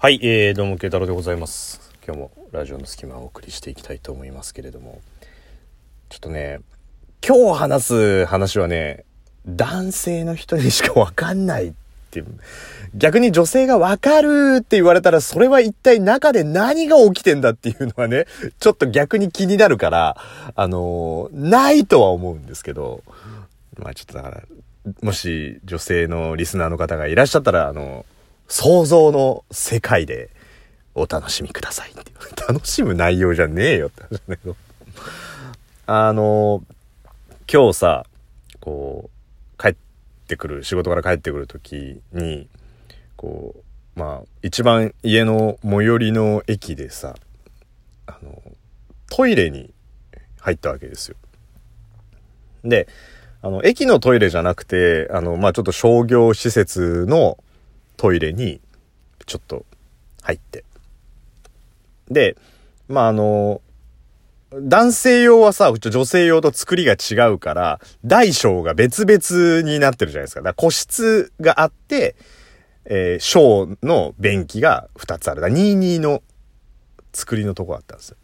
はい、えー、どうも、慶太郎でございます。今日もラジオの隙間をお送りしていきたいと思いますけれども、ちょっとね、今日話す話はね、男性の人にしかわかんないってい、逆に女性がわかるって言われたら、それは一体中で何が起きてんだっていうのはね、ちょっと逆に気になるから、あのー、ないとは思うんですけど、まあちょっとだから、もし女性のリスナーの方がいらっしゃったら、あのー想像の世界でお楽しみくださいって楽しむ内容じゃねえよって話だけど。あの、今日さ、こう、帰ってくる、仕事から帰ってくる時に、こう、まあ、一番家の最寄りの駅でさ、あの、トイレに入ったわけですよ。で、あの、駅のトイレじゃなくて、あの、まあ、ちょっと商業施設のトイレにちょっと入って。で、まあ、あの、男性用はさ、女性用と作りが違うから、大小が別々になってるじゃないですか。だか個室があって、えー、小の便器が2つある。だ22の作りのとこあったんですよ。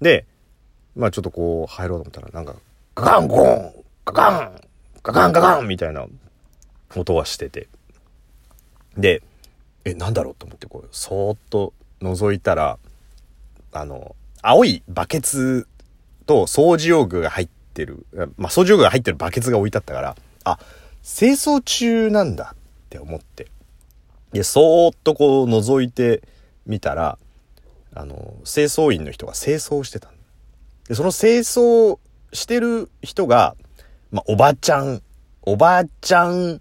で、まあちょっとこう入ろうと思ったら、なんか、ガガンゴンガガンガガンガガンみたいな音はしてて。で、え、なんだろうと思ってこう、そーっと覗いたら、あの、青いバケツと掃除用具が入ってる、まあ、掃除用具が入ってるバケツが置いてあったから、あ、清掃中なんだって思って。で、そーっとこう覗いてみたら、あの、清掃員の人が清掃してたで、その清掃してる人が、まあ、おばちゃん、おばちゃん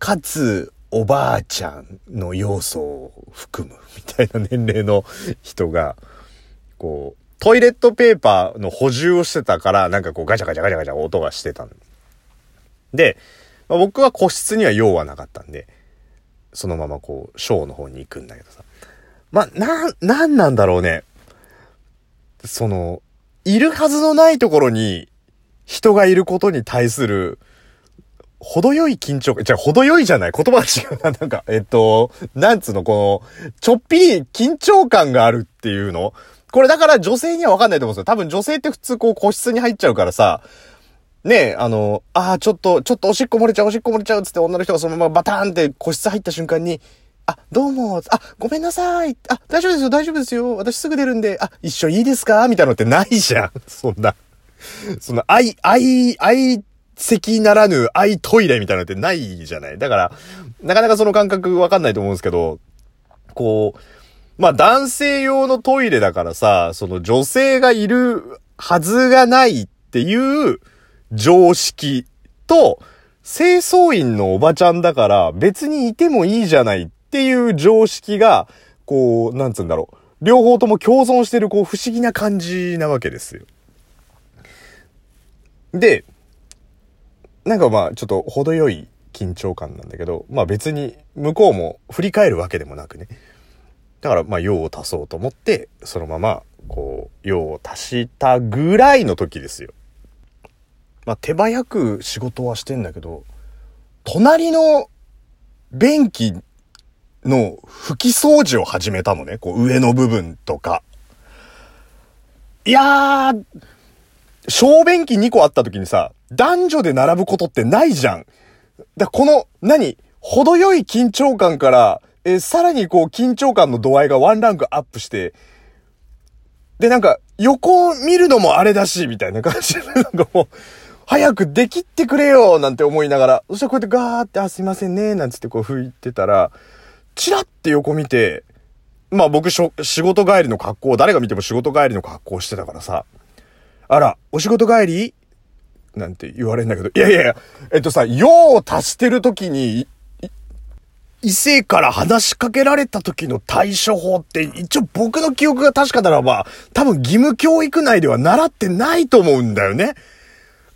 かつ、おばあちゃんの要素を含むみたいな年齢の人が、こう、トイレットペーパーの補充をしてたから、なんかこうガチャガチャガチャガチャ音がしてたんで、まあ、僕は個室には用はなかったんで、そのままこう、ショーの方に行くんだけどさ。まあ、な、なんなんだろうね。その、いるはずのないところに人がいることに対する、程よい緊張感、じゃあ程よいじゃない言葉が違うな。なんか、えっと、なんつうの、この、ちょっぴり緊張感があるっていうのこれだから女性にはわかんないと思うんですよ。多分女性って普通こう個室に入っちゃうからさ、ねえ、あの、ああ、ちょっと、ちょっとおしっこ漏れちゃう、おしっこ漏れちゃうっつって女の人がそのままバターンって個室入った瞬間に、あ、どうも、あ、ごめんなさい。あ、大丈夫ですよ、大丈夫ですよ。私すぐ出るんで、あ、一緒いいですか？みたいなのってないじゃん。そんな。その、愛、愛、愛席ならぬ愛トイレみたいなのってないじゃないだから、なかなかその感覚わかんないと思うんですけど、こう、まあ男性用のトイレだからさ、その女性がいるはずがないっていう常識と、清掃員のおばちゃんだから別にいてもいいじゃないっていう常識が、こう、なんつうんだろう。両方とも共存してるこう不思議な感じなわけですよ。で、なんかまあ、ちょっと程よい緊張感なんだけど、まあ別に向こうも振り返るわけでもなくね。だからまあ用を足そうと思って、そのまま、こう、用を足したぐらいの時ですよ。まあ手早く仕事はしてんだけど、隣の便器の拭き掃除を始めたのね。こう上の部分とか。いやー、小便器2個あった時にさ、男女で並ぶことってないじゃん。だこの、何？程よい緊張感から、えさらにこう緊張感の度合いがワンランクアップして、で、なんか、横を見るのもあれだし、みたいな感じで、なんかもう、早くできってくれよなんて思いながら、そしたらこうやってガーって、あ、すいませんねなんつってこう拭いてたら、チラって横見て、まあ僕しょ、仕事帰りの格好、誰が見ても仕事帰りの格好してたからさ、あら、お仕事帰り？なんて言われるんだけど、いやいやいや、えっとさ、用を足してる時に、異性から話しかけられた時の対処法って、一応僕の記憶が確かならば、多分義務教育内では習ってないと思うんだよね。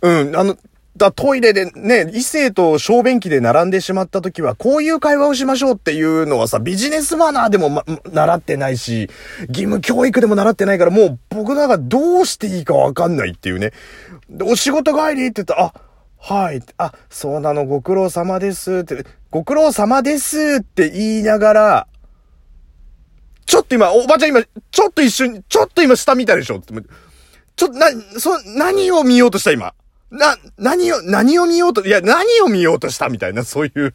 うん、あの、だトイレでね、異性と小便器で並んでしまった時は、こういう会話をしましょうっていうのはさ、ビジネスマナーでも、ま、習ってないし、義務教育でも習ってないから、もう僕なんかどうしていいかわかんないっていうね。お仕事帰りって言ったら、あ、はい。あ、そうなの、ご苦労様です。って、ご苦労様ですって言いながら、ちょっと今、おばちゃん今、ちょっと一瞬、ちょっと今下見たでしょちょっと、な、そ、何を見ようとした今？な、何を、何を見ようと、いや、何を見ようとしたみたいな、そういう。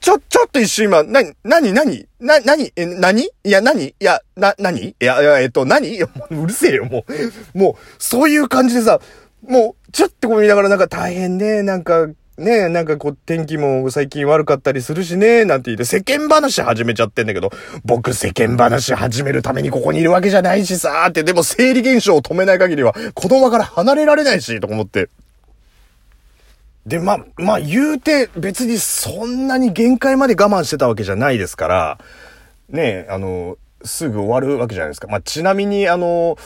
ちょ、ちょっと一瞬今、な、なに、なに、な、なに、え、なにいや、なにいや、な、なにいや、えっと、なに うるせえよ、もう。もう、そういう感じでさ、もう、ちょっとこう見ながらなんか大変ね、なんか、ねなんかこう天気も最近悪かったりするしね、なんて言って世間話始めちゃってんだけど、僕世間話始めるためにここにいるわけじゃないしさーって、でも生理現象を止めない限りは子供から離れられないし、と思って。で、まあ、まあ言うて別にそんなに限界まで我慢してたわけじゃないですから、ねえあの、すぐ終わるわけじゃないですか。まあちなみにあの、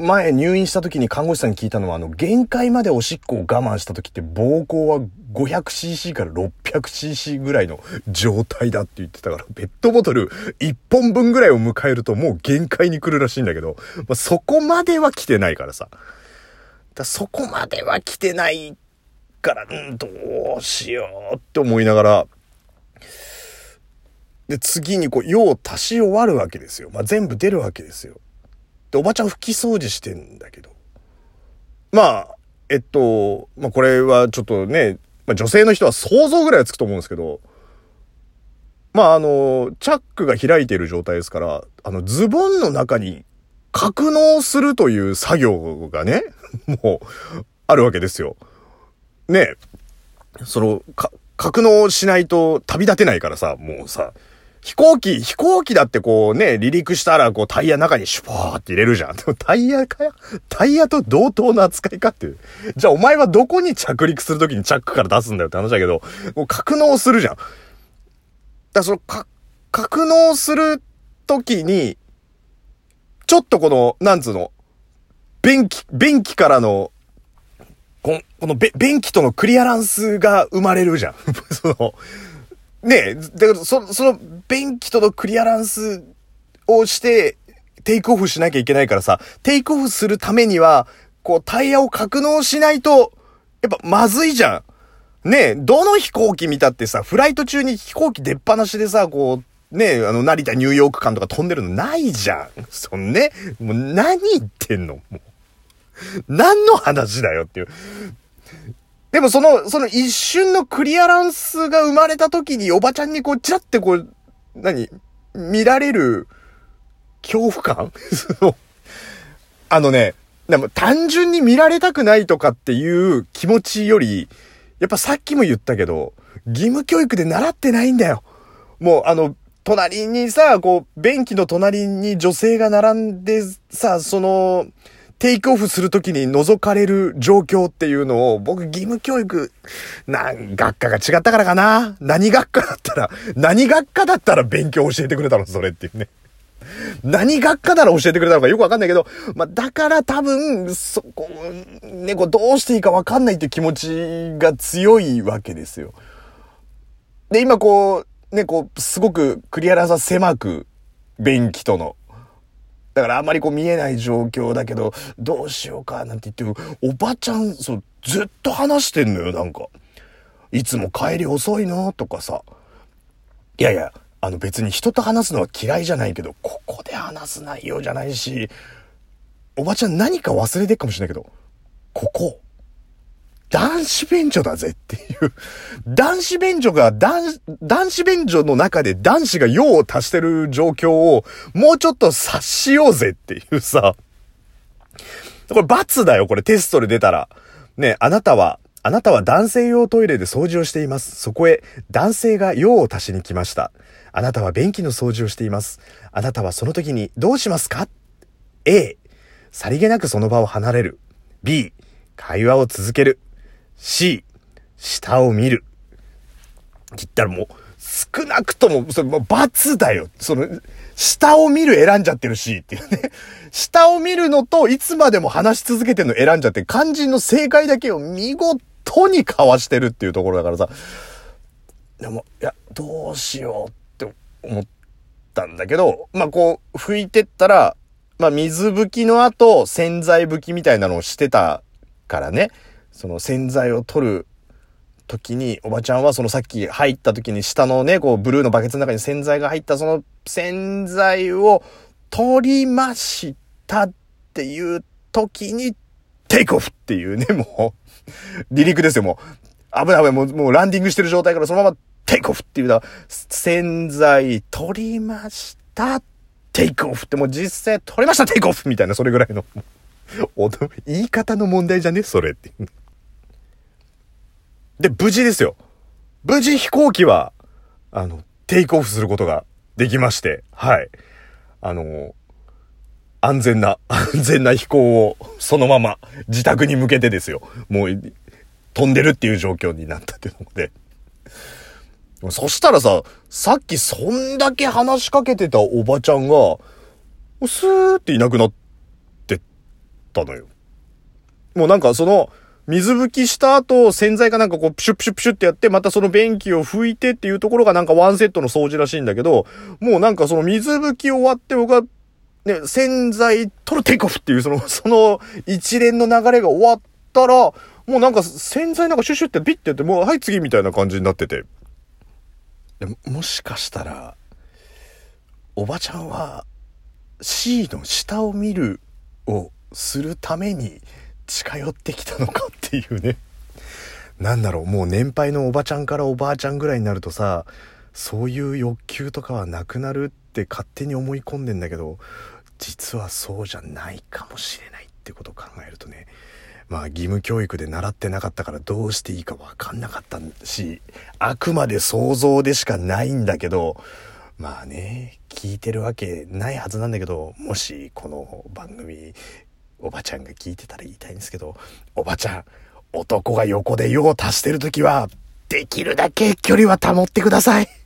前入院した時に看護師さんに聞いたのは、あの、限界までおしっこを我慢した時って膀胱は 500cc から 600cc ぐらいの状態だって言ってたから、ペットボトル1本分ぐらいを迎えるともう限界に来るらしいんだけど、まあ、そこまでは来てないからさ。だそこまでは来てないから、ん、どうしようって思いながら、で、次にこう、用を足し終わるわけですよ。まあ、全部出るわけですよ。で、おばちゃん拭き掃除してんだけど。まあ、えっと、まあこれはちょっとね、まあ女性の人は想像ぐらいはつくと思うんですけど、まああの、チャックが開いている状態ですから、あの、ズボンの中に格納するという作業がね、もう、あるわけですよ。ねその、か、格納しないと旅立てないからさ、もうさ、飛行機、飛行機だってこうね、離陸したらこうタイヤ中にシュポーって入れるじゃん。でもタイヤかよ？タイヤと同等の扱いかっていう。じゃあお前はどこに着陸するときにチャックから出すんだよって話だけど、もう格納するじゃん。だからその、か、格納するときに、ちょっとこの、なんつうの、便器、便器からの、この、この便器とのクリアランスが生まれるじゃん。その、ねえ、だからそ、その便器とのクリアランスをして、テイクオフしなきゃいけないからさ、テイクオフするためには、こう、タイヤを格納しないと、やっぱまずいじゃん。ねえ、どの飛行機見たってさ、フライト中に飛行機出っ放しでさ、こう、ねえ、あの、成田ニューヨーク間とか飛んでるのないじゃん。そんね、もう何言ってんのもう。何の話だよっていう。でもその、その一瞬のクリアランスが生まれた時におばちゃんにこう、ちらってこう、何？見られる恐怖感？あのね、でも単純に見られたくないとかっていう気持ちより、やっぱさっきも言ったけど、義務教育で習ってないんだよ。もうあの、隣にさ、こう、便器の隣に女性が並んでさ、その、テイクオフするときに覗かれる状況っていうのを、僕義務教育、な、学科が違ったからかな何学科だったら、何学科だったら勉強教えてくれたの？それっていうね。何学科なら教えてくれたのかよくわかんないけど、まあ、だから多分、そこ、ね、こうどうしていいかわかんないっていう気持ちが強いわけですよ。で、今こう、ね、こう、すごくクリアラさ狭く、便器とのだからあんまりこう見えない状況だけど、どうしようかなんて言っても、おばちゃん、そう、ずっと話してんのよ、なんか。いつも帰り遅いの？とかさ。いやいや、あの別に人と話すのは嫌いじゃないけど、ここで話す内容じゃないし、おばちゃん何か忘れてるかもしれないけど、ここ、男子便所だぜっていう。男子便所が男、男子便所の中で男子が用を足してる状況をもうちょっと察しようぜっていうさ。これ罰だよ、これテストで出たら。ね、あなたは、あなたは男性用トイレで掃除をしています。そこへ男性が用を足しに来ました。あなたは便器の掃除をしています。あなたはその時にどうしますか ?A、さりげなくその場を離れる。B、会話を続ける。し、下を見る。って言ったらもう、少なくとも、それもう罰だよ。その、下を見る選んじゃってるし、っていうね。下を見るのと、いつまでも話し続けてるの選んじゃって、肝心の正解だけを見事に交わしてるっていうところだからさ。でも、いや、どうしようって思ったんだけど、まあ、こう、拭いてったら、まあ、水拭きの後、洗剤拭きみたいなのをしてたからね。その洗剤を取る時に、おばちゃんはそのさっき入った時に下のね、こうブルーのバケツの中に洗剤が入ったその洗剤を取りましたっていう時に、テイクオフっていうね、もう、離陸ですよ、もう。危ない危ない、もう、もうランディングしてる状態からそのままテイクオフっていうのは、洗剤取りました、テイクオフってもう実際取りました、テイクオフみたいな、それぐらいの。言い方の問題じゃねそれって。で、無事ですよ。無事飛行機は、あの、テイクオフすることができまして、はい。あの、安全な、安全な飛行をそのまま自宅に向けてですよ。もう飛んでるっていう状況になったっていうので。そしたらさ、さっきそんだけ話しかけてたおばちゃんが、スーっていなくなってったのよ。もうなんかその、水拭きした後、洗剤がなんかこう、プシュプシュプシュってやって、またその便器を拭いてっていうところがなんかワンセットの掃除らしいんだけど、もうなんかその水拭き終わって僕は、ね、洗剤取るテイクオフっていう、その、その一連の流れが終わったら、もうなんか洗剤なんかシュシュってピッてやって、もうはい次みたいな感じになってて。もしかしたら、おばちゃんは C の下を見るをするために近寄ってきたのかっていうね。なんだろう、もう年配のおばちゃんからおばあちゃんぐらいになるとさ、そういう欲求とかはなくなるって勝手に思い込んでんだけど、実はそうじゃないかもしれないってことを考えるとね、まあ義務教育で習ってなかったからどうしていいかわかんなかったし、あくまで想像でしかないんだけど、まあね、聞いてるわけないはずなんだけど、もしこの番組、おばちゃんが聞いてたら言いたいんですけど、おばちゃん、男が横で用を足してるときは、できるだけ距離は保ってください。